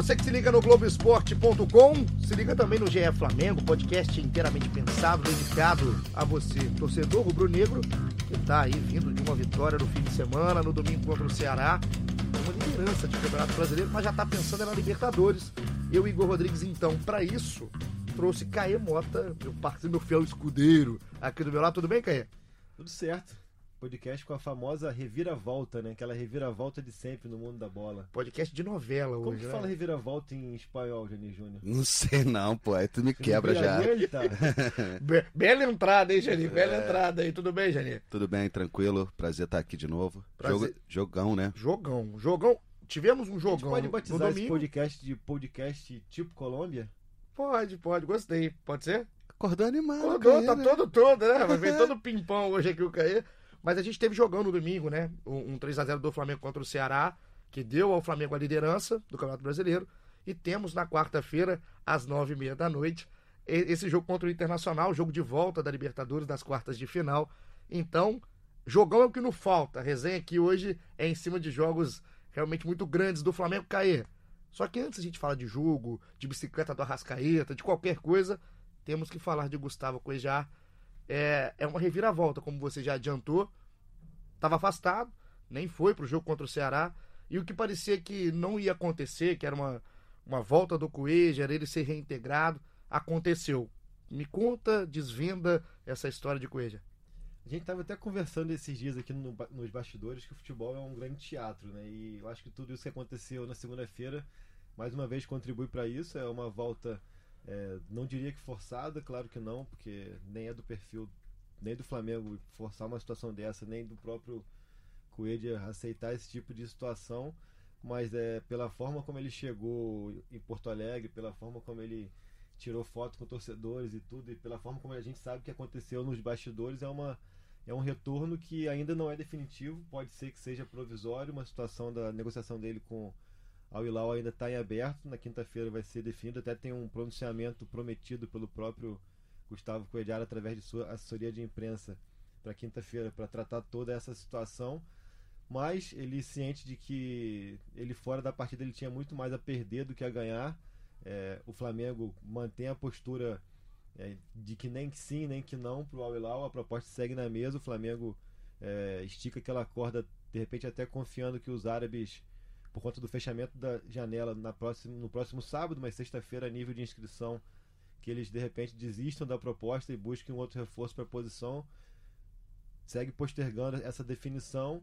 Você que se liga no Globoesporte.com, se liga também no GE Flamengo, podcast inteiramente pensado, dedicado a você, torcedor rubro-negro, que está aí vindo de uma vitória no fim de semana, no domingo contra o Ceará, uma liderança de Campeonato Brasileiro, mas já está pensando na Libertadores. Eu, Igor Rodrigues, então, para isso, trouxe Caê Mota, meu parceiro, meu fiel escudeiro, aqui do meu lado. Tudo bem, Caê? Tudo certo podcast com a famosa reviravolta, né? Aquela reviravolta de sempre no mundo da bola. Podcast de novela Como hoje. que né? fala reviravolta em espanhol, Jani Júnior? Não sei não, pô. Aí tu me quebra já. Be- Bela entrada, hein, Jani? Bela É. entrada aí. Tudo bem, Jani? Tudo bem, tranquilo. Prazer estar aqui de novo. Prazer. Jogão, né? Jogão. Jogão. Tivemos um A gente jogão pode no batizar esse domingo. podcast de podcast tipo Colômbia? Pode, pode. Gostei. Pode ser? Acordou animado. Acordou, Caê, tá né? todo todo, né? Vai ver todo pimpão hoje aqui o Caê. Mas a gente teve jogão no domingo, né? Um, um 3x0 do Flamengo contra o Ceará, que deu ao Flamengo a liderança do Campeonato Brasileiro. E temos na quarta-feira, às nove e meia da noite, esse jogo contra o Internacional, jogo de volta da Libertadores das quartas de final. Então, jogão é o que não falta. A resenha aqui hoje é em cima de jogos realmente muito grandes do Flamengo cair. Só que antes a gente fala de jogo, de bicicleta do Arrascaeta, de qualquer coisa, temos que falar de Gustavo Cuejá. É, é uma reviravolta, como você já adiantou. Estava afastado, nem foi pro jogo contra o Ceará. E o que parecia que não ia acontecer, que era uma, uma volta do Coelho, era ele ser reintegrado, aconteceu. Me conta, desvenda essa história de Coelho. A gente tava até conversando esses dias aqui no nos bastidores que o futebol é um grande teatro, né? E eu acho que tudo isso que aconteceu na segunda-feira, mais uma vez contribui para isso. É uma volta, é, não diria que forçada, claro que não, porque nem é do perfil nem do Flamengo forçar uma situação dessa, nem do próprio Coelho aceitar esse tipo de situação, mas é pela forma como ele chegou em Porto Alegre, pela forma como ele tirou foto com torcedores e tudo, e pela forma como a gente sabe que aconteceu nos bastidores, é uma é um retorno que ainda não é definitivo, pode ser que seja provisório, uma situação da negociação dele com Al Hilal ainda está em aberto, na quinta-feira vai ser definido, até tem um pronunciamento prometido pelo próprio Gustavo Coelhar através de sua assessoria de imprensa para quinta-feira para tratar toda essa situação, mas ele ciente de que ele fora da partida ele tinha muito mais a perder do que a ganhar. É, o Flamengo mantém a postura é, de que nem que sim, nem que não para o Al Hilal, a proposta segue na mesa, o Flamengo é, estica aquela corda, de repente até confiando que os árabes, por conta do fechamento da janela na próxima, no próximo sábado, mas sexta-feira, a nível de inscrição, que eles de repente desistam da proposta e busquem um outro reforço para a posição. Segue postergando essa definição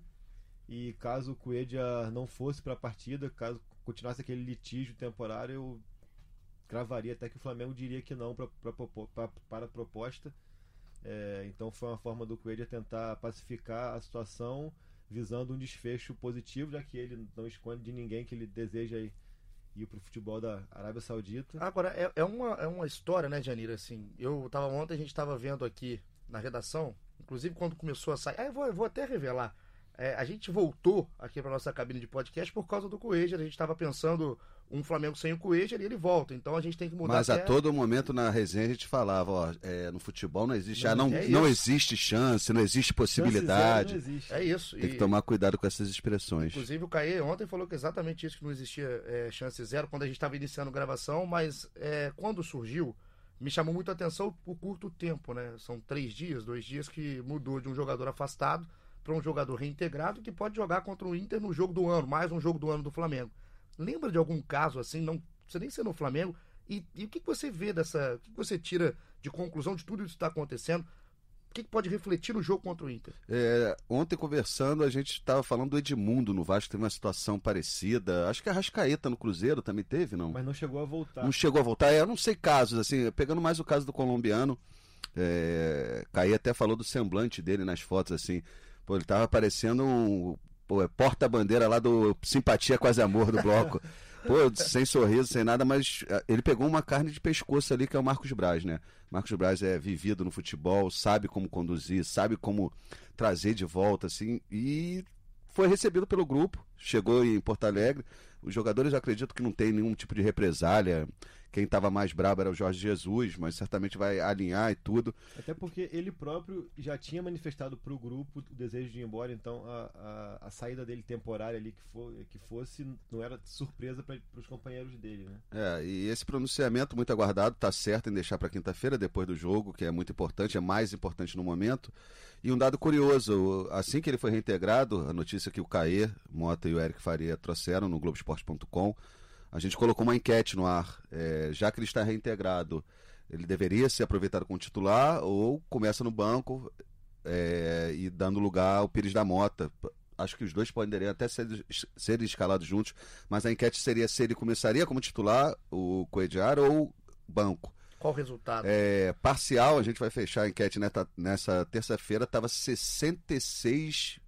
e caso o Coelho não fosse para a partida, caso continuasse aquele litígio temporário, eu cravaria até que o Flamengo diria que não pra, pra, pra, para a proposta. É, então foi uma forma do Coelho tentar pacificar a situação, visando um desfecho positivo, já que ele não esconde de ninguém que ele deseja ir, ir para o futebol da Arábia Saudita. Agora, é, é, uma, é uma história, né, Janira? Assim, eu tava ontem, a gente tava vendo aqui na redação, inclusive quando começou a sair. Ah, eu vou, eu vou até revelar. É, a gente voltou aqui para nossa cabine de podcast por causa do Coelho. A gente estava pensando um Flamengo sem o Coelho e ele volta. Então a gente tem que mudar. Mas a até... todo momento na resenha a gente falava, ó, é, no futebol não existe, Não, ah, não, é não existe chance, não existe Chance zero possibilidade. não existe. É isso. Tem e, que tomar cuidado com essas expressões. Inclusive o Caê ontem falou que exatamente isso, que não existia é, chance zero quando a gente estava iniciando gravação, mas é, quando surgiu, me chamou muito a atenção o curto tempo, né? São três dias, dois dias que mudou de um jogador afastado para um jogador reintegrado que pode jogar contra o Inter no jogo do ano, mais um jogo do ano do Flamengo. Lembra de algum caso assim, não precisa nem ser no Flamengo? E, e o que, que você vê dessa. O que, você tira de conclusão de tudo isso que está acontecendo? O que, que pode refletir no jogo contra o Inter? É, ontem conversando, a gente estava falando do Edmundo no Vasco, teve uma situação parecida. Acho que a Rascaeta no Cruzeiro também teve, não? Mas não chegou a voltar. Não chegou a voltar. É, eu não sei casos, assim, pegando mais o caso do colombiano. É, Caí até falou do semblante dele nas fotos, assim. Pô, ele tava parecendo um pô, é porta-bandeira lá do Simpatia Quase Amor do bloco. Pô, sem sorriso, sem nada, mas ah, ele pegou uma carne de pescoço ali, que é o Marcos Braz, né? Marcos Braz é vivido no futebol, sabe como conduzir, sabe como trazer de volta, assim, e foi recebido pelo grupo, chegou em Porto Alegre. Os jogadores acredito que não tem nenhum tipo de represália. Quem estava mais brabo era o Jorge Jesus, mas certamente vai alinhar e tudo. Até porque ele próprio já tinha manifestado para o grupo o desejo de ir embora, então a, a, a, saída dele temporária ali que, for, que fosse não era surpresa para os companheiros dele, né? É, e esse pronunciamento muito aguardado está certo em deixar para quinta-feira, depois do jogo, que é muito importante, é mais importante no momento. E um dado curioso, assim que ele foi reintegrado, a notícia que o Caê, Mota e o Eric Faria trouxeram no Globoesporte.com, a gente colocou uma enquete no ar. É, já que ele está reintegrado, ele deveria ser aproveitado como titular ou começa no banco é, e dando lugar ao Pires da Mota. Acho que os dois poderiam até ser, ser escalados juntos, mas a enquete seria se ele começaria como titular, o Coediar, ou banco. Qual o resultado? É, parcial, a gente vai fechar a enquete nessa, nessa terça-feira, estava 66,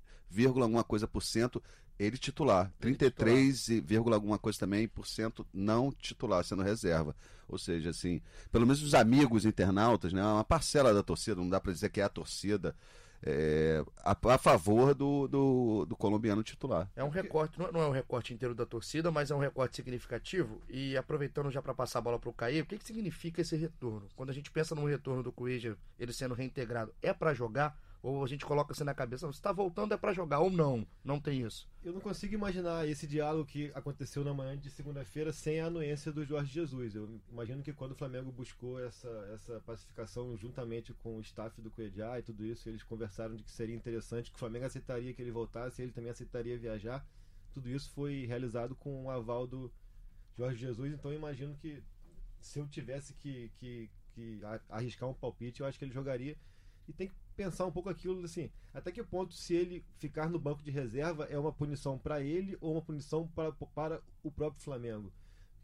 alguma coisa por cento ele titular. 33, alguma coisa também por cento não titular, sendo reserva. Ou seja, assim, pelo menos os amigos internautas, né, uma parcela da torcida, não dá para dizer que é a torcida, é, a, a, favor do, do, do, colombiano titular. É um recorte, não é um recorte inteiro da torcida, mas é um recorte significativo. E aproveitando já para passar a bola para o Caí, o que, que significa esse retorno? Quando a gente pensa no retorno do Coelho, ele sendo reintegrado, é para jogar? Ou a gente coloca assim na cabeça, você está voltando é para jogar ou não? Não tem isso. Eu não consigo imaginar esse diálogo que aconteceu na manhã de segunda-feira sem a anuência do Jorge Jesus. Eu imagino que quando o Flamengo buscou essa, essa pacificação juntamente com o staff do Cuejá e tudo isso, eles conversaram de que seria interessante, que o Flamengo aceitaria que ele voltasse, ele também aceitaria viajar. Tudo isso foi realizado com o aval do Jorge Jesus, então eu imagino que se eu tivesse que, que, que arriscar um palpite, eu acho que ele jogaria. E tem que pensar um pouco aquilo assim, até que ponto se ele ficar no banco de reserva é uma punição para ele ou uma punição para, para o próprio Flamengo?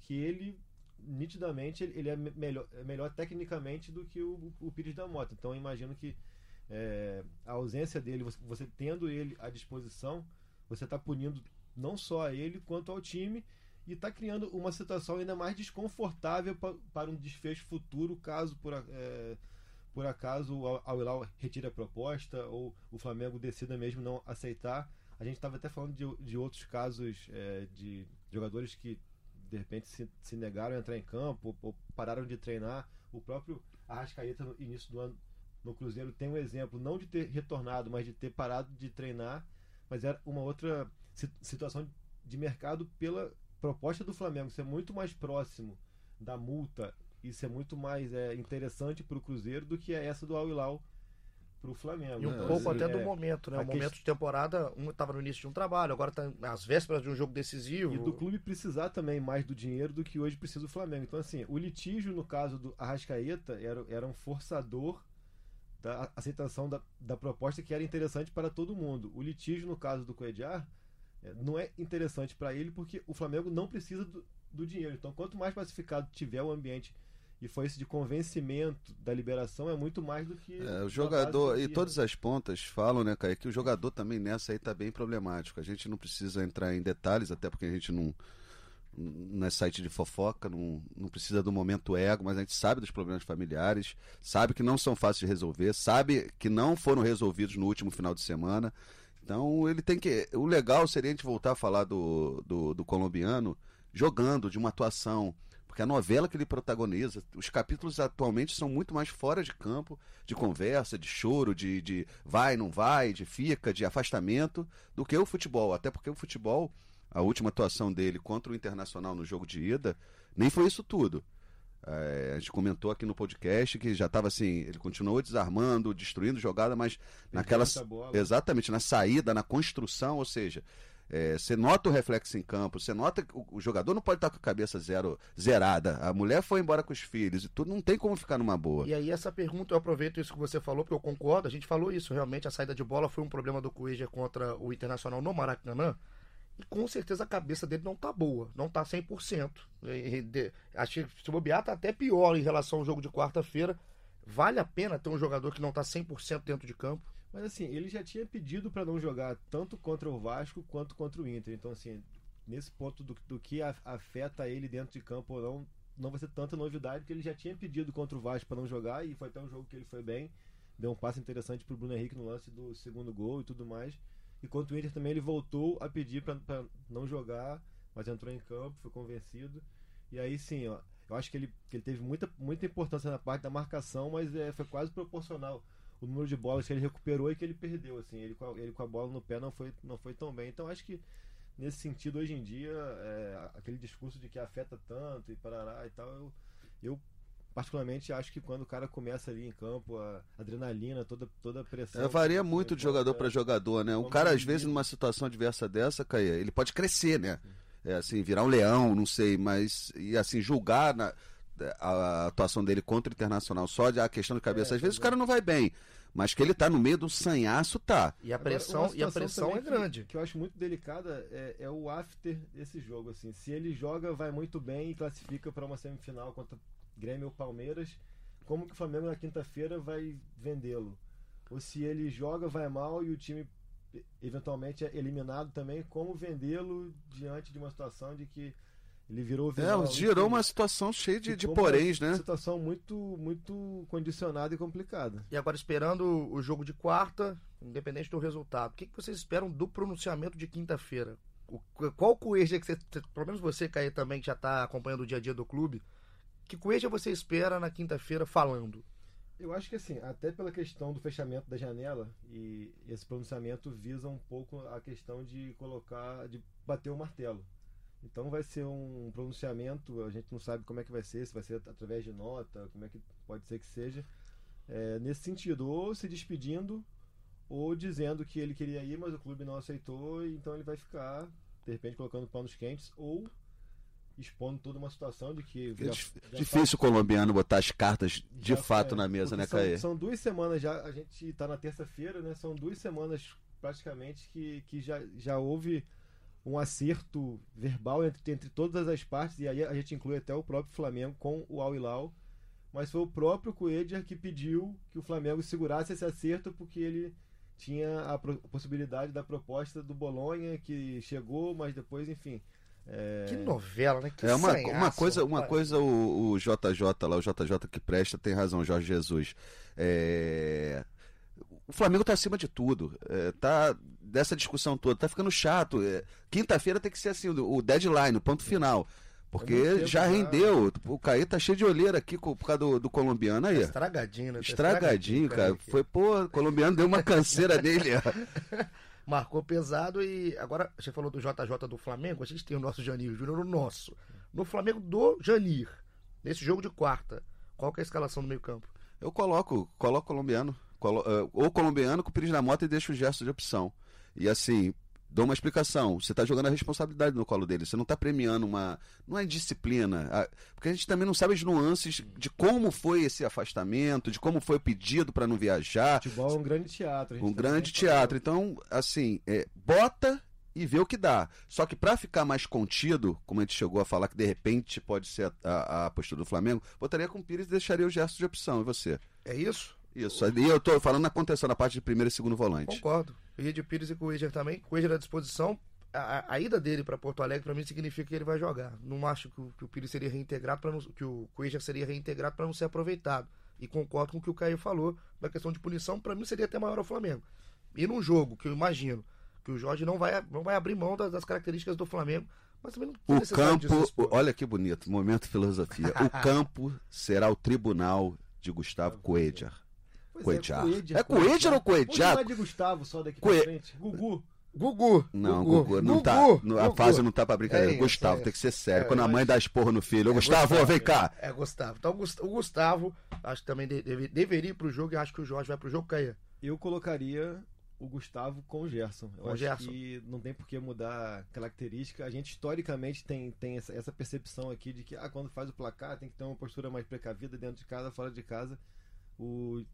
Que ele nitidamente ele é melhor, é melhor tecnicamente do que o, o Pires da Mota. Então eu imagino que é, a ausência dele, você, você, tendo ele à disposição, você está punindo não só a ele quanto ao time e está criando uma situação ainda mais desconfortável pra, para um desfecho futuro caso por é, por acaso o Al-Hilal retira a proposta ou o Flamengo decida mesmo não aceitar. A gente estava até falando de, de outros casos é, de jogadores que de repente se, se, negaram a entrar em campo ou pararam de treinar. O próprio Arrascaeta no início do ano no Cruzeiro tem um exemplo, não de ter retornado, mas de ter parado de treinar, mas era uma outra situação de mercado pela proposta do Flamengo ser muito mais próximo da multa isso é muito mais é, interessante para o Cruzeiro do que é essa do Al Hilal para o Flamengo. E um né? pouco assim, até é, do momento, né? O momento de temporada, um estava no início de um trabalho, agora está às vésperas de um jogo decisivo. E do clube precisar também mais do dinheiro do que hoje precisa o Flamengo. Então, assim, o litígio no caso do Arrascaeta era, era um forçador da aceitação da, da proposta que era interessante para todo mundo. O litígio no caso do Coediar é, não é interessante para ele porque o Flamengo não precisa do, do dinheiro. Então, quanto mais pacificado tiver o ambiente e foi esse de convencimento da liberação é muito mais do que é, o jogador e todas as pontas falam né Caio, que o jogador também nessa aí tá bem problemático a gente não precisa entrar em detalhes até porque a gente não não é site de fofoca, não, não precisa do momento ego, mas a gente sabe dos problemas familiares, sabe que não são fáceis de resolver, sabe que não foram resolvidos no último final de semana. Então ele tem que. O legal seria a gente voltar a falar do, do, do colombiano jogando, de uma atuação porque a novela que ele protagoniza, os capítulos atualmente são muito mais fora de campo, de conversa, de choro, de, de vai, não vai, de fica, de afastamento, do que o futebol. Até porque o futebol, a última atuação dele contra o Internacional no jogo de ida, nem foi isso tudo. É, a gente comentou aqui no podcast que já estava assim, ele continuou desarmando, destruindo jogada, mas naquela exatamente na saída, na construção, ou seja, é, você nota o reflexo em campo, você nota que o, o, jogador não pode estar com a cabeça zero, zerada. A mulher foi embora com os filhos e tudo, não tem como ficar numa boa. E aí, essa pergunta, eu aproveito isso que você falou, porque eu concordo, a gente falou isso. Realmente, a saída de bola foi um problema do Cueja contra o Internacional no Maracanã. E com certeza a cabeça dele não tá boa, não tá 100%. E, de, acho que se bobear tá até pior em relação ao jogo de quarta-feira. Vale a pena ter um jogador que não tá 100% dentro de campo? Mas assim, ele já tinha pedido para não jogar tanto contra o Vasco quanto contra o Inter. Então, assim, nesse ponto do, do que afeta ele dentro de campo ou não, não vai ser tanta novidade, porque ele já tinha pedido contra o Vasco para não jogar e foi até um jogo que ele foi bem. Deu um passe interessante pro Bruno Henrique no lance do segundo gol e tudo mais. E contra o Inter também ele voltou a pedir para não jogar mas entrou em campo, foi convencido. E aí sim, ó, eu acho que ele, que ele teve muita, muita importância na parte da marcação, mas é, foi quase proporcional o número de bolas que ele recuperou e que ele perdeu. Assim, ele, com a, ele com a bola no pé não foi, não foi tão bem. Então acho que nesse sentido, hoje em dia, é, aquele discurso de que afeta tanto e parará e tal, eu, eu particularmente acho que quando o cara começa ali em campo, a adrenalina, toda, toda a pressão. É, varia muito de jogador para jogador, né? Um cara, às vezes, numa situação adversa dessa, Caia, ele pode crescer, né? É assim, virar um leão, não sei, mas. E assim, julgar na, a atuação dele contra o Internacional só de a questão de cabeça. É, às vezes é. o cara não vai bem. Mas que ele tá no meio do sanhaço, tá. E a pressão, Agora, e a pressão é grande. Que, que, eu acho muito delicada é, é, o after desse jogo. assim Se ele joga, vai muito bem e classifica para uma semifinal contra Grêmio ou Palmeiras, como que o Flamengo na quinta-feira vai vendê-lo? Ou se ele joga, vai mal e o time eventualmente é eliminado também, como vendê-lo diante de uma situação de que ele virou vilão, É, girou uma situação cheia de, de poréns, né? Uma situação muito, muito condicionada e complicada. E agora, esperando o jogo de quarta, independente do resultado, o que, que vocês esperam do pronunciamento de quinta-feira? Qual coeja que você, pelo menos você, Caí, também, que já está acompanhando o dia a dia do clube, que coeja você espera na quinta-feira falando? Eu acho que assim, até pela questão do fechamento da janela e esse pronunciamento visa um pouco a questão de colocar, de bater o martelo. Então vai ser um pronunciamento, a gente não sabe como é que vai ser, se vai ser através de nota, como é que pode ser que seja. É, nesse sentido, ou se despedindo, ou dizendo que ele queria ir, mas o clube não aceitou, então ele vai ficar, de repente, colocando panos quentes, ou expondo toda uma situação de que. É já, difícil tá, o colombiano botar as cartas de fato é, na mesa, né, Caê? São, são duas semanas já, a gente está na terça-feira, né? São duas semanas praticamente que, que já, já houve um acerto verbal entre, entre todas as partes, e aí a gente inclui até o próprio Flamengo com o Al Hilal, mas foi o próprio Coedger que pediu que o Flamengo segurasse esse acerto porque ele tinha a, a possibilidade da proposta do Bolonha que chegou, mas depois, enfim, é... Que novela, né? Que é uma, uma coisa, uma coisa o, o, JJ lá, o JJ que presta, tem razão, Jorge Jesus. É... O Flamengo tá acima de tudo. É, tá dessa discussão toda, tá ficando chato. É, Quinta-feira tem que ser assim, o, deadline, o ponto final. Porque já rendeu. O Caí tá cheio de olheira aqui por causa do, do colombiano aí. Estragadinho, né? Tá estragadinho, cara. Foi, pô, o colombiano deu uma canseira nele. marcou pesado e agora você falou do JJ do Flamengo, a gente tem o nosso Janir Júnior, o nosso. No Flamengo do Janir, nesse jogo de quarta, qual que é a escalação do meio campo? Eu coloco, coloco colombiano, colo, uh, ou colombiano com o Pires na moto e deixo o gesto de opção. E assim, dou uma explicação. Você está jogando a responsabilidade no colo dele. Você não está premiando uma. Não é disciplina. Porque a gente também não sabe as nuances de como foi esse afastamento, de como foi o pedido para não viajar. Futebol é um grande teatro. Um grande teatro. Então, assim, é, bota e vê o que dá. Só que para ficar mais contido, como a gente chegou a falar que de repente pode ser a, a, a postura do Flamengo, botaria com o Pires e deixaria o gesto de opção. E você? É isso? Isso. E eu tô falando na contenção, na parte de primeiro e segundo volante. Concordo. Ed Pires e Coelho também. Coelho à disposição. A, a, ida dele para Porto Alegre, para mim, significa que ele vai jogar. Não acho que o, que o Pires seria reintegrado, para que o Coelho seria reintegrado para não ser aproveitado. E concordo com o que o Caio falou da questão de punição, para mim seria até maior ao Flamengo. E num jogo que eu imagino que o Jorge não vai, não vai abrir mão das, das características do Flamengo, mas também não O campo, olha que bonito, momento filosofia. o campo será o tribunal de Gustavo Coelho. Coedjar. É Coedjar ou Coedjar? Não é de Gustavo só daqui pra frente. Gugu. Gugu. Não, Gugu, Gugu não tá. Gugu. A fase não tá pra brincadeira. É Gustavo, é tem que ser sério. É, Quando a mãe dá esporro no filho, é Gustavo, Gustavo, vem cá. É, Gustavo. Então o Gustavo, acho que também deve, deveria ir pro jogo e acho que o Jorge vai pro jogo, Caia. Eu colocaria o Gustavo com o Gerson. Eu com acho Gerson. que não tem por que mudar característica. A gente historicamente tem, tem essa, essa percepção aqui de que ah, quando faz o placar tem que ter uma postura mais precavida dentro de casa, fora de casa. O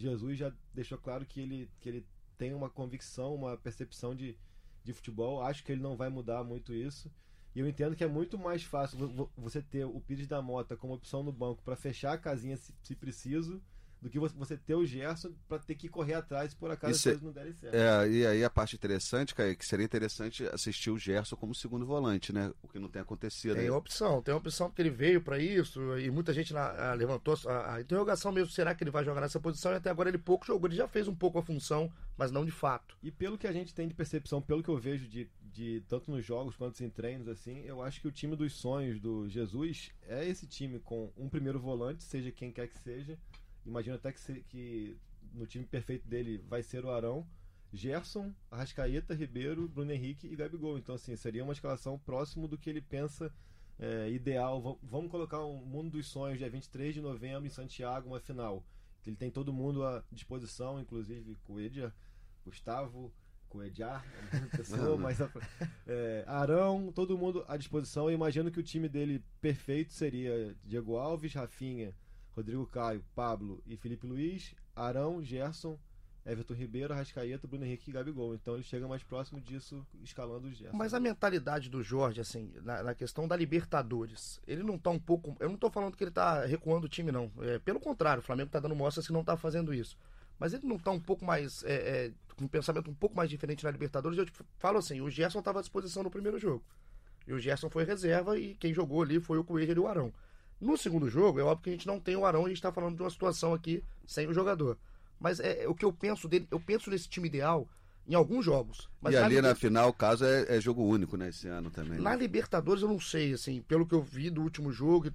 Jesus já deixou claro que ele, que ele tem uma convicção, uma percepção de, de futebol. Acho que ele não vai mudar muito isso. E eu entendo que é muito mais fácil você ter o Pires da Mota como opção no banco para fechar a casinha se, se preciso do que você ter o Gerson para ter que correr atrás por acaso as coisas não derem certo. É, e aí a parte interessante, Caio, que seria interessante assistir o Gerson como segundo volante, né? O que não tem acontecido. Tem opção, tem opção porque ele veio para isso e muita gente na, a, levantou a, a, interrogação mesmo, será que ele vai jogar nessa posição? E até agora ele pouco jogou, ele já fez um pouco a função, mas não de fato. E pelo que a gente tem de percepção, pelo que eu vejo de, de tanto nos jogos quanto em treinos, assim, eu acho que o time dos sonhos do Jesus é esse time com um primeiro volante, seja quem quer que seja. Imagino até que, se, que no time perfeito dele vai ser o Arão, Gerson, Arrascaeta, Ribeiro, Bruno Henrique e Gabigol. Então, assim, seria uma escalação próximo do que ele pensa é, ideal. vamos colocar um mundo dos sonhos, dia 23 de novembro, em Santiago, uma final. Ele tem todo mundo à disposição, inclusive Coelho, Gustavo, Coedjar, pessoa, mas é, Arão, todo mundo à disposição. Eu imagino que o time dele perfeito seria Diego Alves, Rafinha, Rodrigo Caio, Pablo e Felipe Luiz, Arão, Gerson, Everton Ribeiro, Arrascaeta, Bruno Henrique e Gabigol. Então ele chega mais próximo disso, escalando o Gerson. Mas a mentalidade do Jorge, assim, na, na, questão da Libertadores, ele não tá um pouco. Eu não tô falando que ele tá recuando o time, não. É, pelo contrário, o Flamengo tá dando mostras que não tá fazendo isso. Mas ele não tá um pouco mais. É, é, com um pensamento um pouco mais diferente na Libertadores. Eu falo assim: o Gerson tava à disposição no primeiro jogo. E o Gerson foi reserva e quem jogou ali foi o Coelho e o Arão. No segundo jogo, é óbvio que a gente não tem o Arão, a gente está falando de uma situação aqui sem o jogador. Mas é, é, o que eu penso dele, eu penso nesse time ideal em alguns jogos. e ali na, na final, o caso é, é, jogo único, né, esse ano também. Na né? Libertadores eu não sei, assim, pelo que eu vi do último jogo,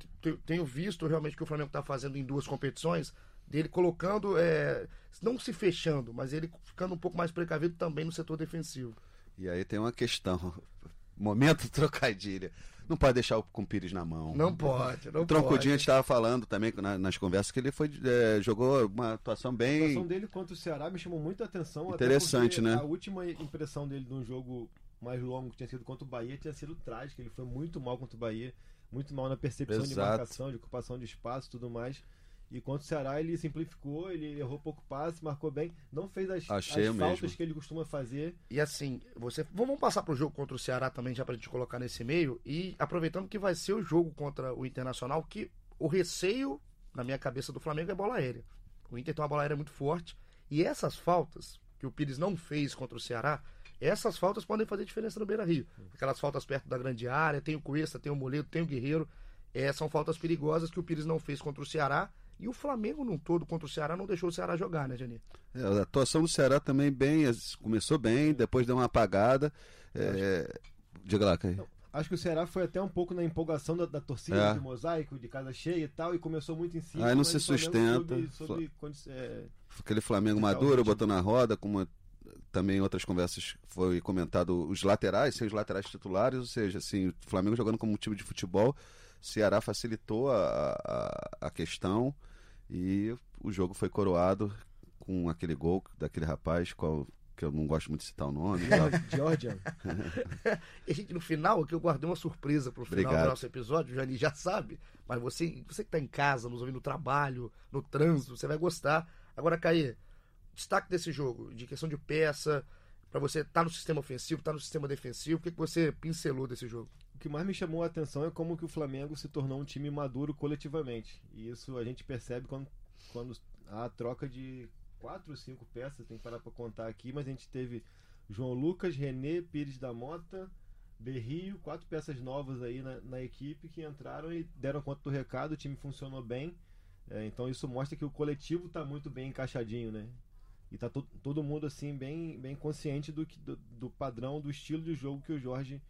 tenho visto realmente o que o Flamengo está fazendo em duas competições, dele colocando, é, não se fechando, mas ele ficando um pouco mais precavido também no setor defensivo. E aí tem uma questão, momento trocadilha. Não pode deixar o com o Pires na mão. Não pode, não o Troncudinho a gente estava falando também na, nas conversas que ele foi é, jogou uma atuação bem. A atuação dele contra o Ceará me chamou muita atenção. Interessante, né? A última impressão dele num jogo mais longo que tinha sido contra o Bahia tinha sido trágica. Ele foi muito mal contra o Bahia, muito mal na percepção Exato. de marcação, de ocupação de espaço e tudo mais. E contra o Ceará ele simplificou, ele errou pouco passe, marcou bem, não fez as, as faltas que ele costuma fazer. E assim, você vamos passar pro jogo contra o Ceará também, já pra gente colocar nesse meio, e aproveitando que vai ser o jogo contra o Internacional, que o receio, na minha cabeça, do Flamengo é bola aérea. O Inter tem uma bola aérea muito forte, e essas faltas que o Pires não fez contra o Ceará, essas faltas podem fazer diferença no Beira Rio. Aquelas faltas perto da grande área, tem o Cuesta, tem o Moledo, tem o Guerreiro. É, são faltas perigosas que o Pires não fez contra o Ceará e o Flamengo num todo contra o Ceará não deixou o Ceará jogar, né, Janir? É, a atuação do Ceará também bem, começou bem, depois deu uma apagada. É... Diga lá, Caio. Acho que o Ceará foi até um pouco na empolgação da, da torcida é. de mosaico, de casa cheia e tal, e começou muito em cima. Aí não se sustenta. Soube, soube, é... Aquele Flamengo maduro, botou na roda, como também em outras conversas foi comentado os laterais, sem os laterais titulares, ou seja, assim, o Flamengo jogando como um time de futebol Ceará facilitou a, a, a questão e o jogo foi coroado com aquele gol daquele rapaz, qual, que eu não gosto muito de citar o nome. Georgia. e gente, no final, aqui eu guardei uma surpresa pro final Obrigado. do nosso episódio, o Jani já sabe, mas você, você que tá em casa, nos ouvindo no trabalho, no trânsito, você vai gostar. Agora, Caí, destaque desse jogo, de questão de peça, para você estar tá no sistema ofensivo, estar tá no sistema defensivo, o que, que você pincelou desse jogo? o que mais me chamou a atenção é como que o Flamengo se tornou um time maduro coletivamente. E isso a gente percebe quando, quando há a troca de quatro ou cinco peças, tem que parar para contar aqui, mas a gente teve João Lucas, René, Pires da Mota, Berrio, quatro peças novas aí na, na equipe que entraram e deram conta do recado, o time funcionou bem. É, então isso mostra que o coletivo está muito bem encaixadinho, né? E tá to, todo mundo assim bem, bem consciente do, que, do, do padrão, do estilo de jogo que o Jorge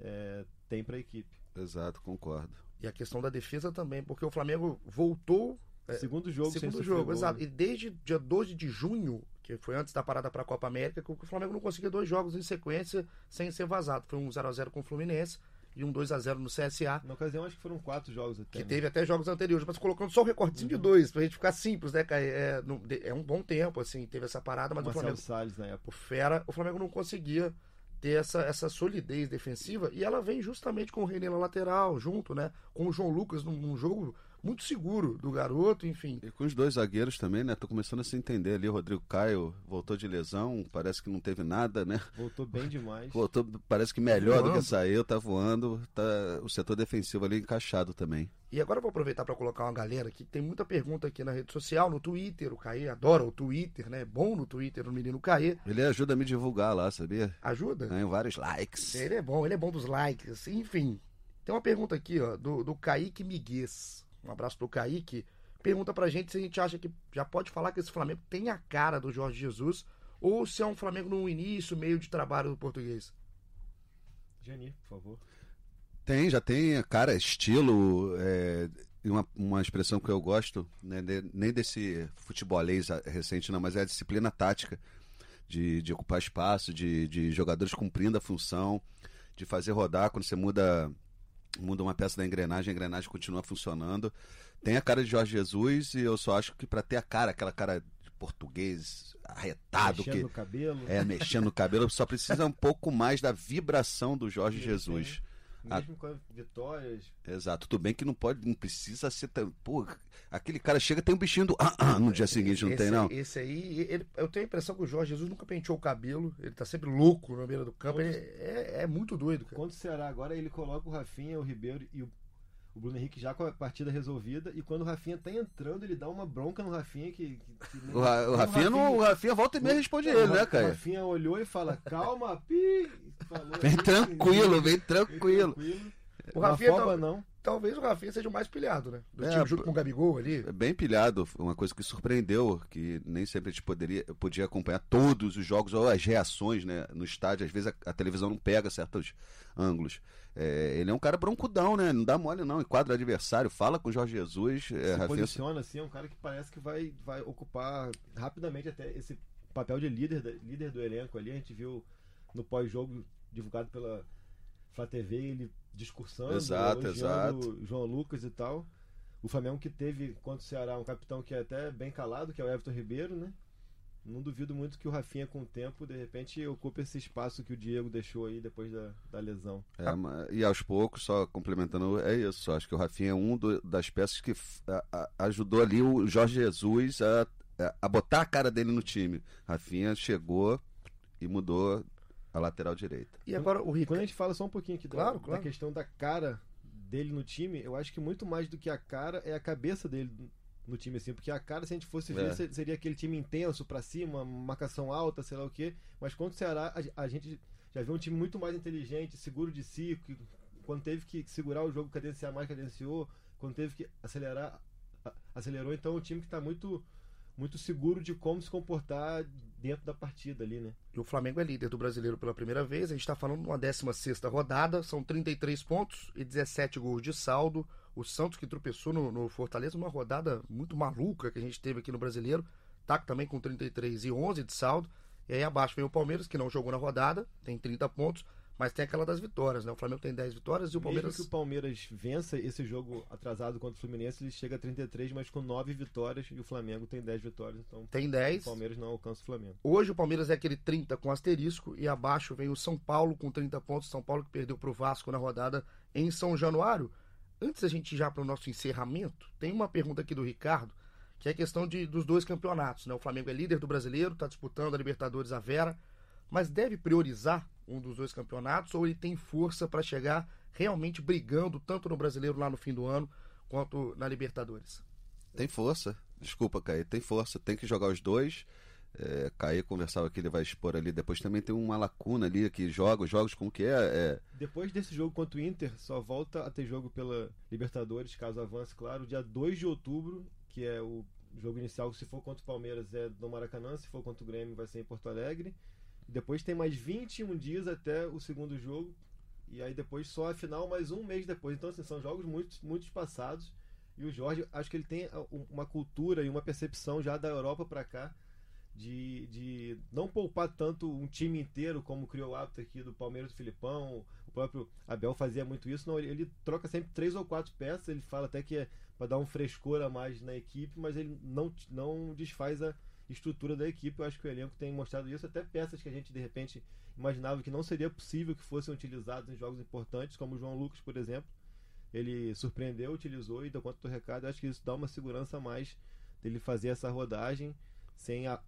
é, tem para a equipe. Exato, concordo. E a questão da defesa também, porque o Flamengo voltou. É, segundo jogo, segundo jogo, exato. Né? E desde dia 12 de junho, que foi antes da parada para a Copa América, que o Flamengo não conseguia dois jogos em sequência sem ser vazado. Foi um 0x0 com o Fluminense e um 2 a 0 no CSA. Na ocasião, acho que foram quatro jogos até. Que né? teve até jogos anteriores, mas colocando só um recortezinho uhum. de dois, pra gente ficar simples, né, cara? É, é, um bom tempo, assim, teve essa parada, mas Marcelo o Flamengo. Salles na época. O Fera, o Flamengo não conseguia ter essa, essa solidez defensiva e ela vem justamente com o René na lateral, junto, né? Com o João Lucas num, num, jogo muito seguro do garoto, enfim. E com os dois zagueiros também, né? Tô começando a se entender ali. O Rodrigo Caio voltou de lesão, parece que não teve nada, né? Voltou bem demais. Voltou, parece que melhor tá do que saiu, tá voando. Tá, o setor defensivo ali encaixado também. E agora eu vou aproveitar para colocar uma galera que tem muita pergunta aqui na rede social, no Twitter. O Caê adora o Twitter, né? É bom no Twitter o menino Caê. Ele ajuda a me divulgar lá, sabia? Ajuda? Ganho vários likes. Ele é bom, ele é bom dos likes. Enfim, tem uma pergunta aqui, ó, do, do Kaique Miguez. Um abraço pro Kaique. Pergunta pra gente se a gente acha que já pode falar que esse Flamengo tem a cara do Jorge Jesus ou se é um Flamengo no início, meio de trabalho do português. Janir, por favor. Tem, já tem, cara, estilo, é, uma, uma expressão que eu gosto, né, de- nem desse futebolês a- recente, não, mas é a disciplina tática de, de ocupar espaço, de, de jogadores cumprindo a função, de fazer rodar quando você muda, muda uma peça da engrenagem, a engrenagem continua funcionando. Tem a cara de Jorge Jesus e eu só acho que para ter a cara, aquela cara de português arretado, Mexendo que no cabelo. é mexendo no cabelo, só precisa um pouco mais da vibração do Jorge Jesus. Mesmo com vitórias. Exato, tudo bem que não pode, não precisa ser tão. Pô, aquele cara chega tem um bichinho do. Ah, ah, no dia seguinte, não esse, tem, não? Esse aí, ele- eu tenho a impressão que o Jorge Jesus nunca penteou o cabelo. Ele tá sempre louco na beira do campo. Ele é, é muito doido, cara. Contra o Ceará agora, ele coloca o Rafinha, o Ribeiro e o, o Bruno Henrique já com a partida resolvida. E quando o Rafinha tá entrando, ele dá uma bronca no Rafinha que. que- que nem- O, Ra- o Rafinha, não, o Rafinha volta e meia responde ele, né, O cara? Rafinha olhou e fala, calma, pi! Falou Vem assim, tranquilo, vem bem tranquilo. O Rafinha Rafinha tá- não. Talvez o Rafinha seja o mais pilhado, né? Do É, time junto com o Gabigol ali. É bem pilhado, uma coisa que surpreendeu, que nem sempre a gente poderia, podia acompanhar todos os jogos ou as reações né, no estádio. Às vezes a, a televisão não pega certos ângulos. É, ele é um cara broncudão, né? Não dá mole, não. Enquadra o adversário, fala com o Jorge Jesus. É, se Rafinha- posiciona assim, é um cara que parece que vai, vai ocupar rapidamente até esse papel de líder, líder do elenco ali. A gente viu no pós-jogo divulgado pela Flá TV ele discursando, Exato, elogiando o João Lucas e tal. O Flamengo que teve contra o Ceará um capitão que é até bem calado, que é o Everton Ribeiro, né? Não duvido muito que o Rafinha, com o tempo, de repente, ocupe esse espaço que o Diego deixou aí depois da, da lesão. É, e aos poucos, só complementando, é isso. Acho que o Rafinha é um do- das peças que a- a- ajudou ali o Jorge Jesus a, a- a botar a cara dele no time. Rafinha chegou e mudou a lateral direita. E agora o Quando a gente fala só um pouquinho aqui da- Claro, da, claro. questão da cara dele no time, eu acho que muito mais do que a cara é a cabeça dele no time, assim, porque a cara, se a gente fosse ver, É. se- seria aquele time intenso pra cima, marcação alta, sei lá o quê, mas contra o Ceará, a, a gente já viu um time muito mais inteligente, seguro de si, que quando teve que segurar o jogo, cadenciar mais, cadenciou, quando teve que acelerar, a- acelerou, então é um time que tá muito, muito seguro de como se comportar dentro da partida ali, né? E o Flamengo é líder do brasileiro pela primeira vez. A gente está falando de uma 16 rodada. São 33 pontos e 17 gols de saldo. O Santos que tropeçou no, no Fortaleza, uma rodada muito maluca que a gente teve aqui no brasileiro. Tá também com 33 e 11 de saldo. E aí abaixo vem o Palmeiras, que não jogou na rodada, tem 30 pontos. Mas tem aquela das vitórias, né? O Flamengo tem 10 vitórias e o Palmeiras. Mesmo que o Palmeiras vença esse jogo atrasado contra o Fluminense, ele chega a 33, mas com 9 vitórias e o Flamengo tem 10 vitórias, então Tem o 10. Palmeiras não alcança o Flamengo. Hoje o Palmeiras é aquele 30 com asterisco e abaixo vem o São Paulo com 30 pontos. São Paulo que perdeu para o Vasco na rodada em São Januário. Antes da gente ir já para o nosso encerramento, tem uma pergunta aqui do Ricardo, que é a questão de, dos dois campeonatos. Né? O Flamengo é líder do brasileiro, está disputando a Libertadores a Vera, mas deve priorizar um dos dois campeonatos ou ele tem força para chegar realmente brigando tanto no brasileiro lá no fim do ano quanto na Libertadores? Tem força. Desculpa, Caí. Tem força. Tem que jogar os dois. É, Caí conversava que ele vai expor ali. Depois também tem uma lacuna ali que joga os jogos como que é. é Depois desse jogo contra o Inter, só volta a ter jogo pela Libertadores, caso avance, claro, dia 2 de outubro, que é o jogo inicial, se for contra o Palmeiras é no Maracanã, se for contra o Grêmio vai ser em Porto Alegre. Depois tem mais 21 dias até o segundo jogo, e aí depois só a final mais um mês depois. Então, assim, são jogos muito, muito espaçados. E o Jorge, acho que ele tem um- uma cultura e uma percepção já da Europa para cá de, de não poupar tanto um time inteiro, como criou o hábito aqui do Palmeiras do Filipão. O próprio Abel fazia muito isso. Não, ele, ele troca sempre três ou quatro peças. Ele fala até que é para dar um frescor a mais na equipe, mas ele não, não desfaz a estrutura da equipe. Eu acho que o elenco tem mostrado isso. Até peças que a gente de repente imaginava que não seria possível que fossem utilizadas em jogos importantes, como o João Lucas, por exemplo. Ele surpreendeu, utilizou e deu conta do recado. Eu acho que isso dá uma segurança a mais dele fazer essa rodagem sem a-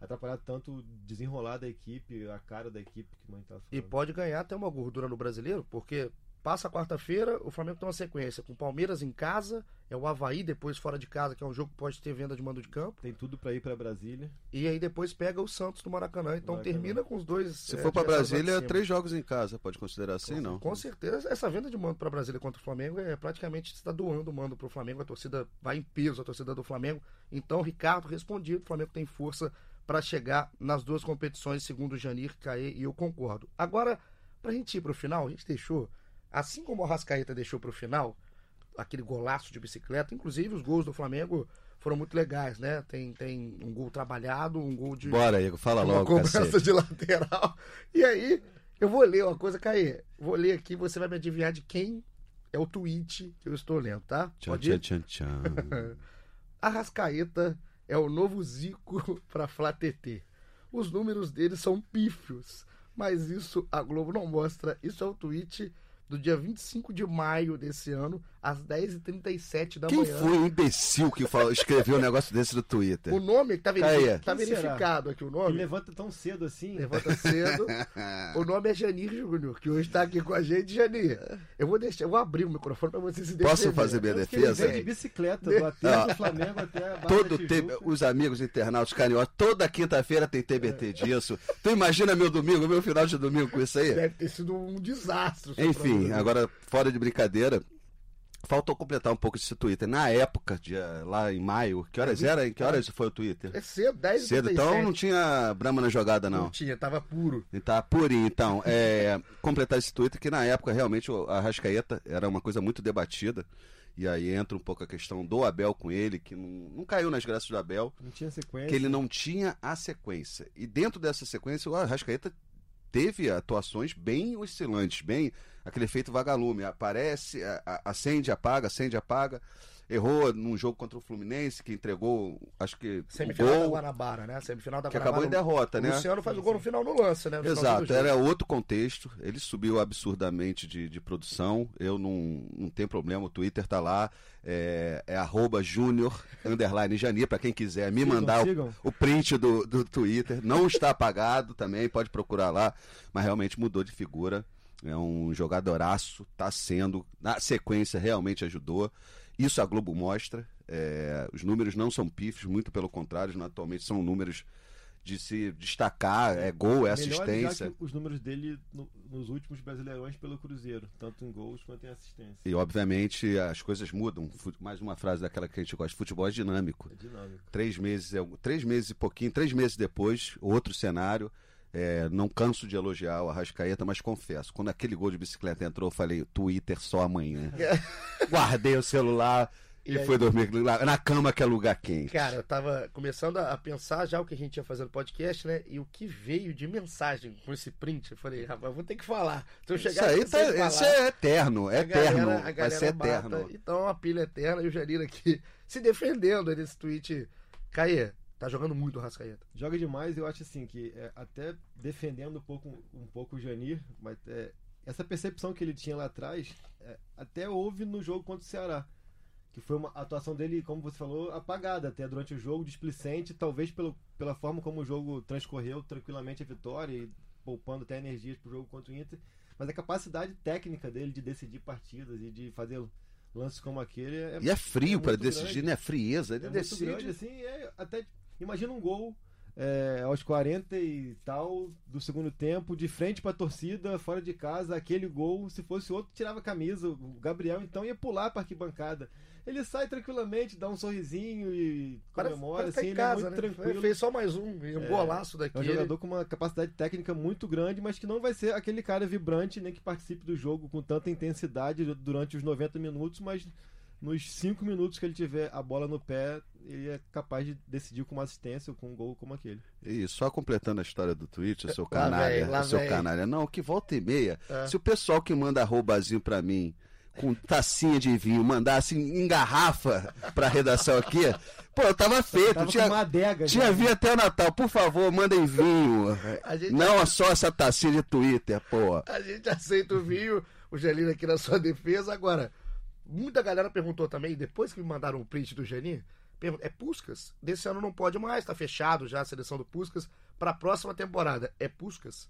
atrapalhar tanto o desenrolar da equipe, a cara da equipe que a gente tava falando. E pode ganhar até uma gordura no brasileiro, porque passa a quarta-feira, o Flamengo tem uma sequência com o Palmeiras em casa, é o Havaí depois fora de casa, que é um jogo que pode ter venda de mando de campo, Tem tudo para ir para Brasília. e aí depois pega o Santos no Maracanã. Então Maracanã. termina com os dois. se é, for para Brasília, três jogos em casa. Pode considerar assim, não? Com certeza, essa venda de mando para Brasília contra o Flamengo é praticamente está doando o mando para o Flamengo. A torcida vai em peso, a torcida do Flamengo. Então, Ricardo, respondido, o Flamengo tem força para chegar nas duas competições, segundo o Janir, Caê, e eu concordo. Agora, Pra gente ir pro final, a gente deixou, assim como o Arrascaeta deixou pro final, aquele golaço de bicicleta, inclusive os gols do Flamengo foram muito legais, né? Tem, tem um gol trabalhado, um gol de. Bora, Igor, fala uma logo, cobrança cacete. de lateral. E aí, eu vou ler uma coisa, Caê. Vou ler aqui, você vai me adivinhar de quem é o tweet que eu estou lendo, tá? Tchan, Pode ir? tchan, tchan, tchan. Arrascaeta é o novo Zico para Flá TT. Os números dele são pífios, mas isso a Globo não mostra. Isso é o tweet do dia 25 de maio desse ano, às 10h37 da Quem manhã. foi o imbecil que falou- escreveu um negócio desse no Twitter? O nome que tá, verifi- Caê. tá Quem será? verificado aqui o Ele nome. levanta tão cedo assim. Levanta cedo. o nome é Janir Júnior, que hoje tá aqui com a gente, Janir. Eu vou deixar, eu vou abrir o microfone para você se defender. Posso fazer minha que defesa? de bicicleta, do aterro do Flamengo até a Barra Todo tempo, os amigos internautas carinhosos, toda quinta-feira tem TBT disso. Tu imagina meu domingo, meu final de domingo com isso aí? Deve ter sido um desastre. Enfim, programa. agora, fora de brincadeira, faltou completar um pouco esse Twitter. Na época, dia, lá em maio, que horas era? Em que horas foi o Twitter? É cedo, 10 Cedo, então não tinha Brahma na jogada, Não não. tinha, tava puro. E tá purinho, então. É, completar esse Twitter, que na época realmente o Arrascaeta era uma coisa muito debatida. E aí entra um pouco a questão do Abel com ele, que não, não caiu nas graças do Abel, Não tinha sequência. que ele não tinha a sequência. E dentro dessa sequência, o Arrascaeta teve atuações bem oscilantes, bem aquele efeito vagalume. Aparece, acende, apaga, acende, apaga. Errou num jogo contra o Fluminense, que entregou, acho que Semifinal o da gol, Guanabara, né? Semifinal da que Guanabara. acabou em derrota, o né? Luciano faz o gol no final no lance, né? no Exato, era outro contexto. Ele subiu absurdamente de, de produção. Eu não, não tenho problema, o Twitter tá lá. É, é arroba júnior, underline Janir, pra quem quiser me Sigam, mandar o, sigam. o print do, do Twitter. Não está apagado também, pode procurar lá. Mas realmente mudou de figura. É um jogadoraço, tá sendo. Na sequência, realmente ajudou. Isso a Globo mostra. É, os números não são pífios, muito pelo contrário, atualmente são números de se destacar, é gol, é Melhores já assistência. os números dele no- nos últimos Brasileirões pelo Cruzeiro, tanto em gols quanto em assistência. E obviamente as coisas mudam. Mais uma frase daquela que a gente gosta: futebol é dinâmico. É dinâmico. Três meses, é- três meses e pouquinho, três meses depois, outro cenário. É, não canso de elogiar o Arrascaeta, mas confesso, quando aquele gol de bicicleta entrou, eu falei, Twitter só amanhã. Guardei o celular e, E aí? fui dormir lá, na cama que é lugar quente. Cara, eu tava começando a pensar já o que a gente ia fazer no podcast, né? E o que veio de mensagem com esse print. Eu falei, rapaz, eu vou ter que falar. Se eu isso chegar aí tá, falar, isso é eterno, é a galera- eterno, a vai galera ser eterno. Então uma pilha eterna e o Janir aqui se defendendo nesse tweet. Caê, tá jogando muito o Rascaeta. Joga demais, eu acho assim que é, até defendendo um pouco, um pouco o Janir, mas é, essa percepção que ele tinha lá atrás, é, até houve no jogo contra o Ceará. Que foi uma atuação dele, como você falou, apagada até durante o jogo, displicente, talvez pelo, pela forma como o jogo transcorreu tranquilamente a vitória e poupando até energias pro jogo contra o Inter. Mas a capacidade técnica dele de decidir partidas e de fazer lances como aquele é, E é frio é pra muito decidir, grande. né? Frieza, ele é decide. grande, assim, é até imagina um gol é, aos 40 e tal do segundo tempo, de frente pra torcida, fora de casa, aquele gol, se fosse outro, tirava a camisa, o Gabriel então ia pular pra arquibancada. Ele sai tranquilamente, dá um sorrisinho e comemora, parece tá assim, ele casa, é muito né? tranquilo. Fez só mais um, e um É, golaço É um jogador com uma capacidade técnica muito grande, mas que não vai ser aquele cara vibrante, nem que participe do jogo com tanta intensidade durante os 90 minutos, mas nos 5 minutos que ele tiver a bola no pé, ele é capaz de decidir com uma assistência ou com um gol como aquele. E só completando a história do Twitch, o seu Lá canalha, vem, lá seu vem. canalha. Não, que volta e meia. É. Se o pessoal que manda arrobazinho pra mim, com tacinha de vinho, mandasse em garrafa pra redação aqui, pô, eu tava feito. Tava tinha adega tinha vinho até o Natal. Por favor, mandem vinho. Não só essa tacinha de Twitter, pô. A gente aceita o vinho, o Janir aqui na sua defesa. Agora, muita galera perguntou também, depois que me mandaram o print do pergun- é Puscas? Desse ano não pode mais, tá fechado já a seleção do Puscas. Pra próxima temporada, é Puscas?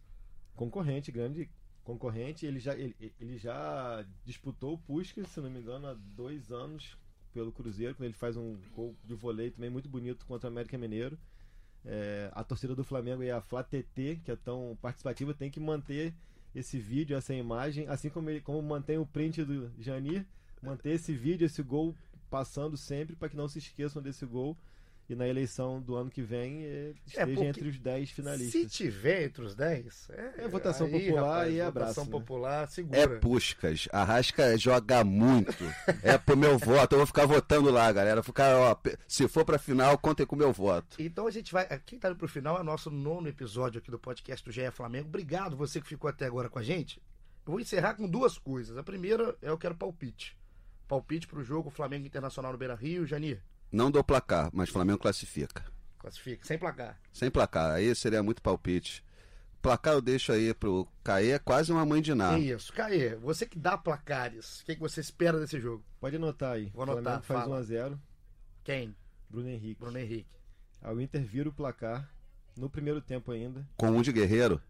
Concorrente, grande concorrente. Ele já, ele, ele já disputou o Puskas, se não me engano, há dois anos pelo Cruzeiro, quando ele faz um gol de voleio também muito bonito contra o América Mineiro. É, a torcida do Flamengo e a Flá TT, que é tão participativa, tem que manter esse vídeo, essa imagem, assim como, ele, como mantém o print do Janir, manter esse vídeo, esse gol passando sempre para que não se esqueçam desse gol. e na eleição do ano que vem eh, esteja porque entre os 10 Se finalistas. tiver entre os 10, é, É votação popular e abraço, Votação né? popular, É segura. Puscas. Arrasca joga muito. É pro meu voto. Eu vou ficar votando lá, galera. Ficar, ó, se for pra final, contem com o meu voto. Então a gente vai. Quem tá indo pro final é o nosso nono episódio aqui do podcast do GE Flamengo. Obrigado você que ficou até agora com a gente. Eu vou encerrar com duas coisas. A primeira é eu quero palpite. Palpite pro jogo Flamengo Internacional no Beira Rio, Janir. Não dou placar, mas Flamengo classifica. Classifica, sem placar. Sem placar. Aí seria muito palpite. Placar eu deixo aí pro Caê, é quase uma mãe de Ná. É isso. Caê, você que dá placares, o que, que você espera desse jogo? Pode anotar aí. Vou anotar, Flamengo faz fala. 1x0, Quem? Bruno Henrique. Bruno Henrique. Aí o Inter vira o placar no primeiro tempo ainda. Com um de guerreiro.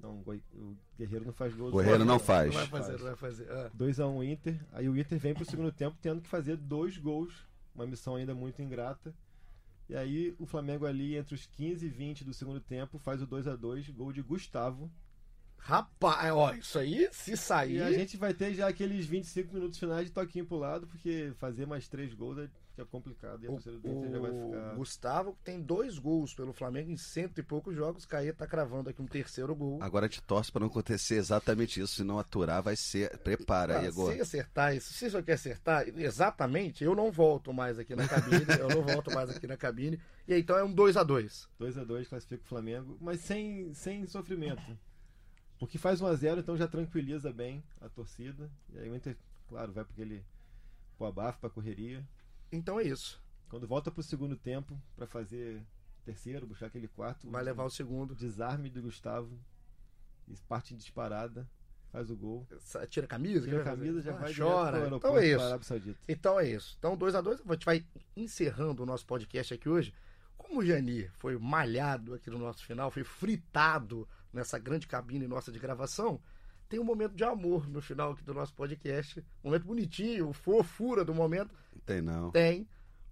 Não, o o Guerreiro não faz gol. Guerreiro não faz. Não vai fazer, não vai fazer. Ah. 2x1 Inter. Aí o Inter vem pro segundo tempo tendo que fazer dois gols. Uma missão ainda muito ingrata. E aí o Flamengo ali entre os 15 e 20 do segundo tempo faz o 2x2, gol de Gustavo. Rapaz, ó, isso aí, se sair. E a gente vai ter já aqueles 25 minutos finais de toquinho pro lado, porque fazer mais três gols é, é complicado. E a O, torcida do Inter já vai o ficar. Gustavo tem dois gols pelo Flamengo em cento e poucos jogos. Caê tá cravando aqui um terceiro gol. Agora a gente torce pra não acontecer exatamente isso. Se não aturar, vai ser. Prepara, Ah, Igor. se acertar isso, se isso quer acertar, exatamente, eu não volto mais aqui na cabine. eu não volto mais aqui na cabine. E aí, então é um 2 a 2 2x2 classifica o Flamengo, mas sem, sem sofrimento. Porque faz 1x0, então já tranquiliza bem a torcida. E aí o Inter, claro, vai porque ele pro abafo, pra correria. Então é isso. Quando volta pro segundo tempo pra fazer terceiro, buscar aquele quarto, Vai levar o segundo. desarme do Gustavo. E parte disparada, faz o gol. Tira a camisa. Tira a camisa, já Ah, vai chora. direto pro Então é isso. Então é isso. Então 2 a 2 a gente vai encerrando o nosso podcast aqui hoje. Como o Jani foi malhado aqui no nosso final, foi fritado nessa grande cabine nossa de gravação, tem um momento de amor no final aqui do nosso podcast. Um momento bonitinho, fofura do momento. Não tem não. Tem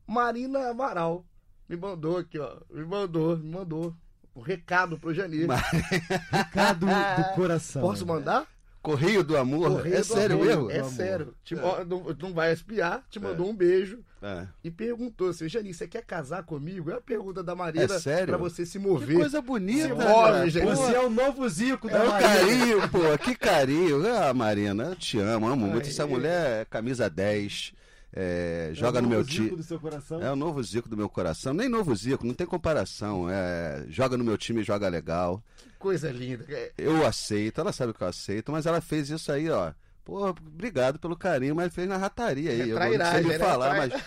Marina Amaral. Me mandou aqui, ó. Me mandou, me mandou. Um recado pro Jani. Mas- Recado do coração. Posso mandar? Correio do amor? Correio é do sério amor. mesmo? É sério. Te- É. não, não vai espiar, te mandou um beijo. É. e perguntou assim, Jani, você quer casar comigo? É a pergunta da Marina É pra você se Que mover. coisa bonita, Se cara. move, Você é o novo Zico da É o Maria. carinho, pô, que carinho. Ah, Marina, eu te amo, amo muito. Essa mulher é camisa 10, é, É joga no meu time. do seu coração. É o novo Zico do meu coração. Nem novo Zico, não tem comparação. É, joga no meu time, joga legal. Que coisa linda. Eu aceito, ela sabe que eu aceito, mas ela fez isso aí, ó. Pô, obrigado pelo carinho, mas fez na rataria aí. É eu não sei me né? falar, Trai- mas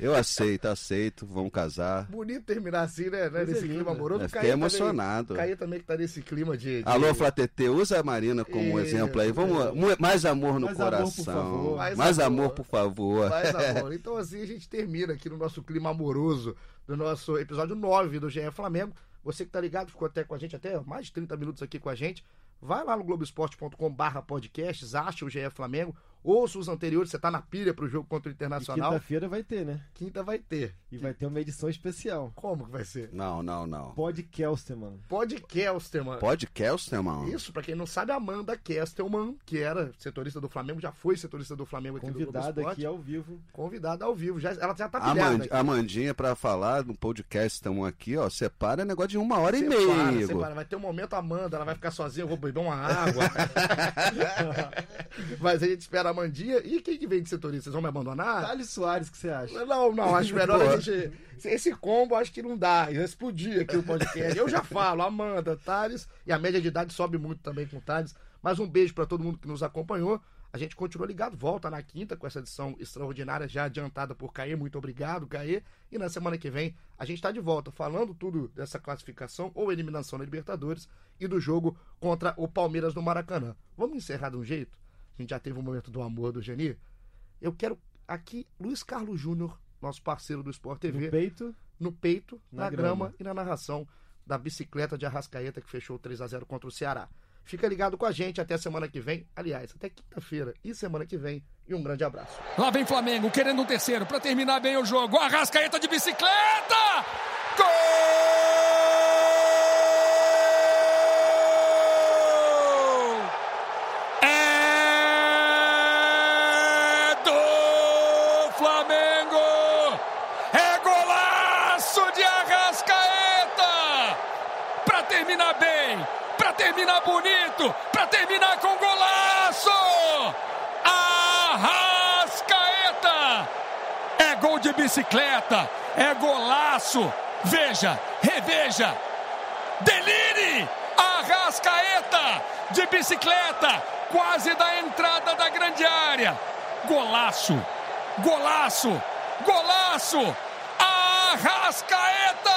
eu aceito, aceito, vamos casar. Bonito terminar assim, né? né, Nesse linda. clima amoroso. Eu fiquei emocionado. Também, Caí também que tá nesse clima de... de- Alô, Flatete, usa a Marina como Isso. exemplo aí. Vamos, mais amor no Mais amor, coração. favor. Mais Mais, amor. amor. por favor. Mais amor. Então assim a gente termina aqui no nosso clima amoroso do nosso episódio 9 do GE Flamengo. Você que tá ligado, ficou até com a gente, até mais de 30 minutos aqui com a gente. Vai lá no globoesporte.com barra podcasts, acha o GE Flamengo, ouça os anteriores, você tá na pilha pro jogo contra o E Internacional. quinta-feira vai ter, né? Quinta vai ter. E vai ter uma edição especial. Como que vai ser? Não, não, não. Pod Kelsterman. Podcastelman. Pode Kelsterman? Isso, pra quem não sabe, a Amanda Kestelman, que era setorista do Flamengo, já foi setorista do Flamengo aqui Convidada aqui ao vivo. Convidada ao vivo. Já, ela já tá pilhada Amand, aqui. Amandinha, pra falar no podcast, estamos aqui, ó. Separa negócio de uma hora e Separa, meia, Igor. separa. Vai ter um momento, Amanda, ela vai ficar sozinha, eu vou beber uma água. Mas a gente espera a Amandinha. E quem que vem de setorista? Vocês vão me abandonar? Thales Soares, o que você acha? Não, não, acho melhor a gente. Esse combo acho que não dá. Ia explodir aqui o podcast. Eu já falo, Amanda, Thales. E a média de idade sobe muito também com o Thales. Mas um beijo pra todo mundo que nos acompanhou. A gente continua ligado, volta na quinta com essa edição extraordinária já adiantada por Caê. Muito obrigado, Caê. E na semana que vem a gente tá de volta falando tudo dessa classificação ou eliminação da Libertadores e do jogo contra o Palmeiras no Maracanã. Vamos encerrar de um jeito? A gente já teve um momento do amor do Geni. Eu quero aqui Luiz Carlos Júnior, nosso parceiro do Sport TV, No peito, no peito, na, Na grama. grama. e na narração da bicicleta de Arrascaeta que fechou 3 a 0 contra o Ceará. Fica ligado com a gente até semana que vem. Aliás, até quinta-feira e semana que vem. E um grande abraço. Lá vem Flamengo, querendo um terceiro para terminar bem o jogo. Arrascaeta de bicicleta! Gol! É do Flamengo! É golaço! bem, para terminar bonito, para terminar com golaço! Arrascaeta! É gol de bicicleta, é Veja, reveja. Delire! Arrascaeta de bicicleta, quase da entrada da grande área. Golaço! Golaço! Golaço! Arrascaeta!